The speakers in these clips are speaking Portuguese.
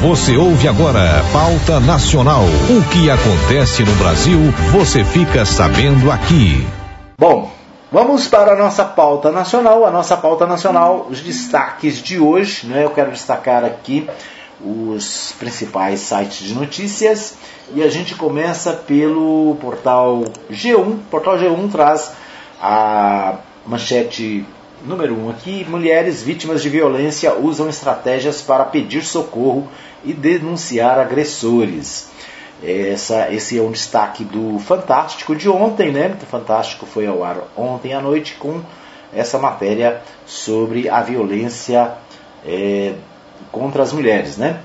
Você ouve agora Pauta Nacional. O que acontece no Brasil, você fica sabendo aqui. Bom, vamos para a nossa pauta nacional. A nossa pauta nacional, os destaques de hoje, né? Eu quero destacar aqui os principais sites de notícias e a gente começa pelo portal G1. O portal G1 traz a manchete número 1 um aqui: mulheres vítimas de violência usam estratégias para pedir socorro e denunciar agressores. Essa, esse é um destaque do Fantástico de ontem, né? O Fantástico foi ao ar ontem à noite com essa matéria sobre a violência é, contra as mulheres, né?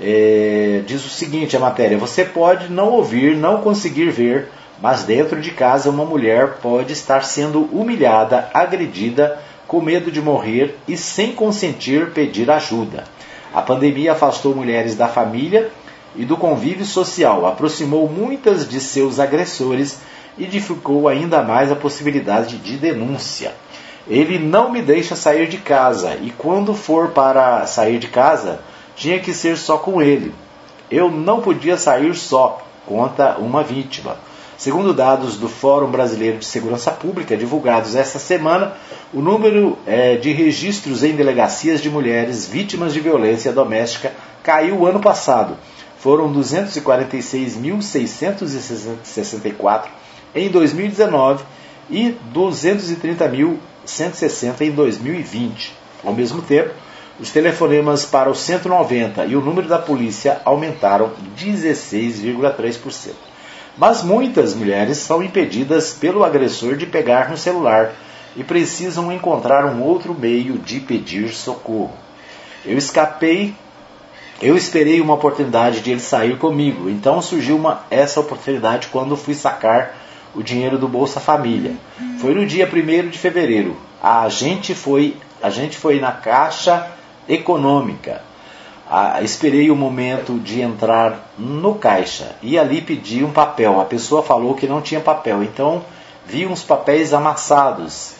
É, diz o seguinte a matéria: você pode não ouvir, não conseguir ver, mas dentro de casa uma mulher pode estar sendo humilhada, agredida, com medo de morrer e sem consentir pedir ajuda. A pandemia afastou mulheres da família e do convívio social, aproximou muitas de seus agressores e dificultou ainda mais a possibilidade de denúncia. Ele não me deixa sair de casa e quando for para sair de casa, tinha que ser só com ele. Eu não podia sair só, conta uma vítima. Segundo dados do Fórum Brasileiro de Segurança Pública, divulgados esta semana, o número é, de registros em delegacias de mulheres vítimas de violência doméstica caiu ano passado. Foram 246.664 em 2019 e 230.160 em 2020. Ao mesmo tempo, os telefonemas para o 190 e o número da polícia aumentaram 16,3%. Mas muitas mulheres são impedidas pelo agressor de pegar no celular e precisam encontrar um outro meio de pedir socorro. Eu escapei, eu esperei uma oportunidade de ele sair comigo, então surgiu uma, essa oportunidade quando fui sacar o dinheiro do Bolsa Família. Foi no dia 1 de fevereiro. A gente foi, a gente foi na Caixa Econômica ah, esperei o momento de entrar no caixa e ali pedi um papel. A pessoa falou que não tinha papel, então vi uns papéis amassados.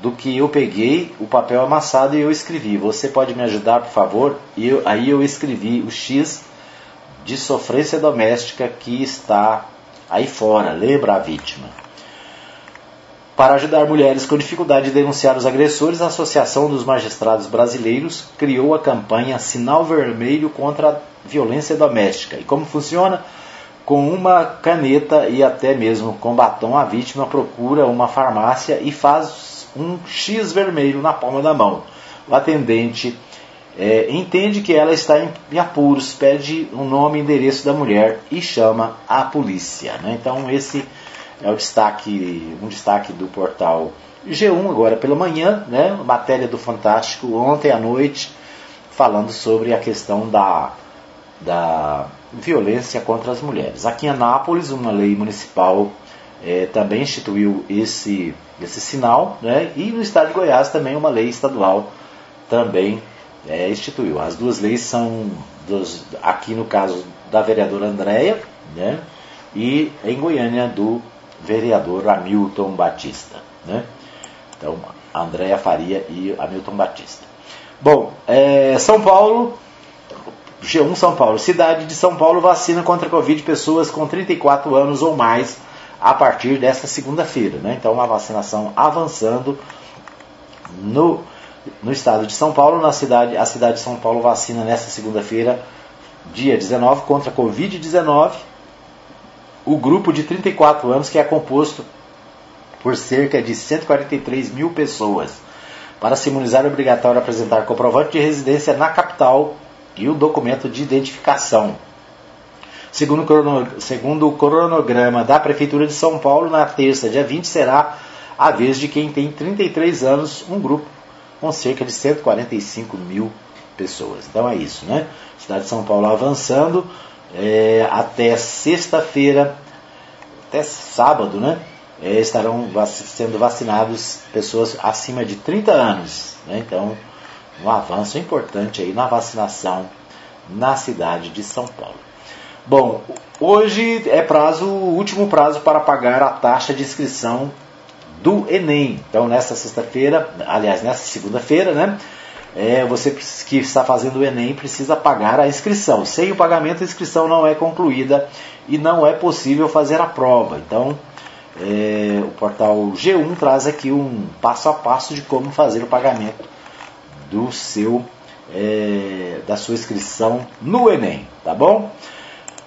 Do que eu peguei o papel amassado e eu escrevi: Você pode me ajudar, por favor? E eu, aí eu escrevi o X de sofrência doméstica que está aí fora. Lembra a vítima. Para ajudar mulheres com dificuldade de denunciar os agressores, a Associação dos Magistrados Brasileiros criou a campanha Sinal Vermelho contra a Violência Doméstica. E como funciona? Com uma caneta e até mesmo com batom, a vítima procura uma farmácia e faz um X vermelho na palma da mão. O atendente é, entende que ela está em, apuros, pede o nome e endereço da mulher e chama a polícia. Né? Então, esse é o destaque, um destaque do portal G1 agora pela manhã, né? Matéria do Fantástico ontem à noite, falando sobre a questão da, da violência contra as mulheres. Aqui em Anápolis, uma lei municipal é, também instituiu esse, esse sinal, né? E no estado de Goiás também uma lei estadual também é, instituiu. As duas leis são dos, aqui no caso da vereadora Andréia, né? E em Goiânia do vereador Hamilton Batista. Né? Então, Andréa Faria e Hamilton Batista. Bom, é, São Paulo, G1 São Paulo. Cidade de São Paulo vacina contra a Covid pessoas com 34 anos ou mais a partir desta segunda-feira. Né? Então, a vacinação avançando no, no estado de São Paulo. Na cidade, a cidade de São Paulo vacina nesta segunda-feira, dia 19, contra a Covid-19 o grupo de 34 anos que é composto por cerca de 143 mil pessoas. Para se imunizar é obrigatório apresentar comprovante de residência na capital e o documento de identificação. Segundo o cronograma da Prefeitura de São Paulo, na terça, dia 20, será a vez de quem tem 33 anos, um grupo com cerca de 145 mil pessoas. Então é isso, né? Cidade de São Paulo avançando é, até sexta-feira, até sábado, né? É, estarão vac sendo vacinados pessoas acima de 30 anos. Né? Então, um avanço importante aí na vacinação na cidade de São Paulo. Bom, hoje é prazo, o último prazo para pagar a taxa de inscrição do Enem. Então, nesta sexta-feira, aliás, nesta segunda-feira, né? É, você que está fazendo o Enem precisa pagar a inscrição. Sem o pagamento, a inscrição não é concluída e não é possível fazer a prova. Então, é, o portal G1 traz aqui um passo a passo de como fazer o pagamento do seu é, da sua inscrição no Enem, tá bom?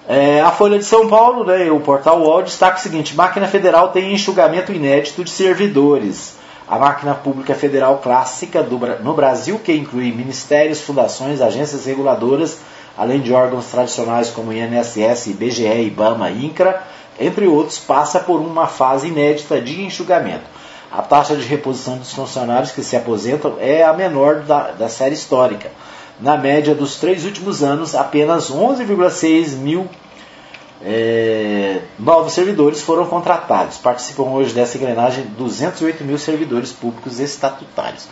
É, a Folha de São Paulo, né, o portal UOL, destaca o seguinte: máquina federal tem enxugamento inédito de servidores. A máquina pública federal clássica do, no Brasil, que inclui ministérios, fundações, agências reguladoras, além de órgãos tradicionais como INSS, IBGE, IBAMA, INCRA, entre outros, passa por uma fase inédita de enxugamento. A taxa de reposição dos funcionários que se aposentam é a menor da, da série histórica. Na média dos três últimos anos, apenas 11,6 mil é, novos servidores foram contratados. Participam hoje dessa engrenagem 208 mil servidores públicos estatutários.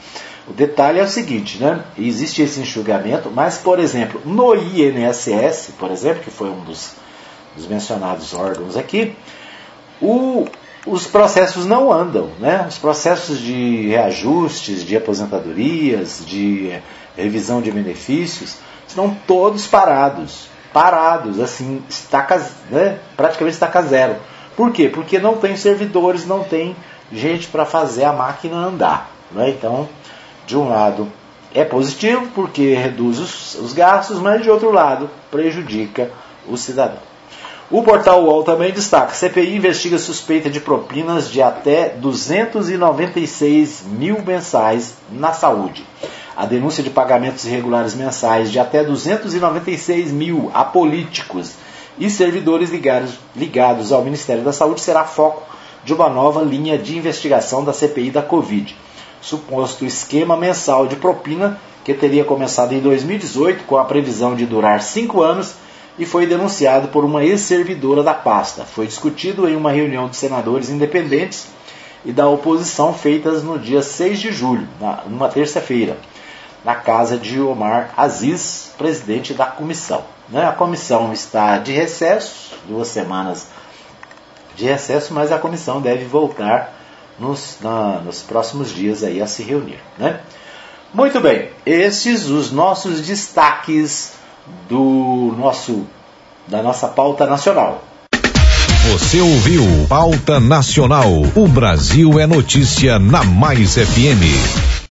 O detalhe é o seguinte, né? Existe esse enxugamento, mas, por exemplo, no INSS, por exemplo, que foi um dos, dos mencionados órgãos aqui, o, os processos não andam, né? Os processos de reajustes, de aposentadorias, de revisão de benefícios, estão todos parados parados, assim, estaca, né, praticamente estaca zero. Por quê? Porque não tem servidores, não tem gente para fazer a máquina andar. Né? Então, de um lado é positivo porque reduz os, os, gastos, mas de outro lado prejudica o cidadão. O portal UOL também destaca: CPI investiga suspeita de propinas de até 296 mil mensais na saúde a denúncia de pagamentos irregulares mensais de até 296 mil a políticos e servidores ligados, ligados ao Ministério da Saúde será foco de uma nova linha de investigação da CPI da Covid. Suposto esquema mensal de propina que teria começado em 2018 com a previsão de durar cinco anos e foi denunciado por uma ex-servidora da pasta. Foi discutido em uma reunião de senadores independentes e da oposição feitas no dia 6 de julho, numa terça-feira na casa de Omar Aziz, presidente da comissão. Né? A comissão está de recesso, duas semanas de recesso, mas a comissão deve voltar nos, na, nos próximos dias aí a se reunir. Né? Muito bem, esses os nossos destaques do nosso da nossa pauta nacional. Você ouviu Pauta Nacional. O Brasil é notícia na Mais FM.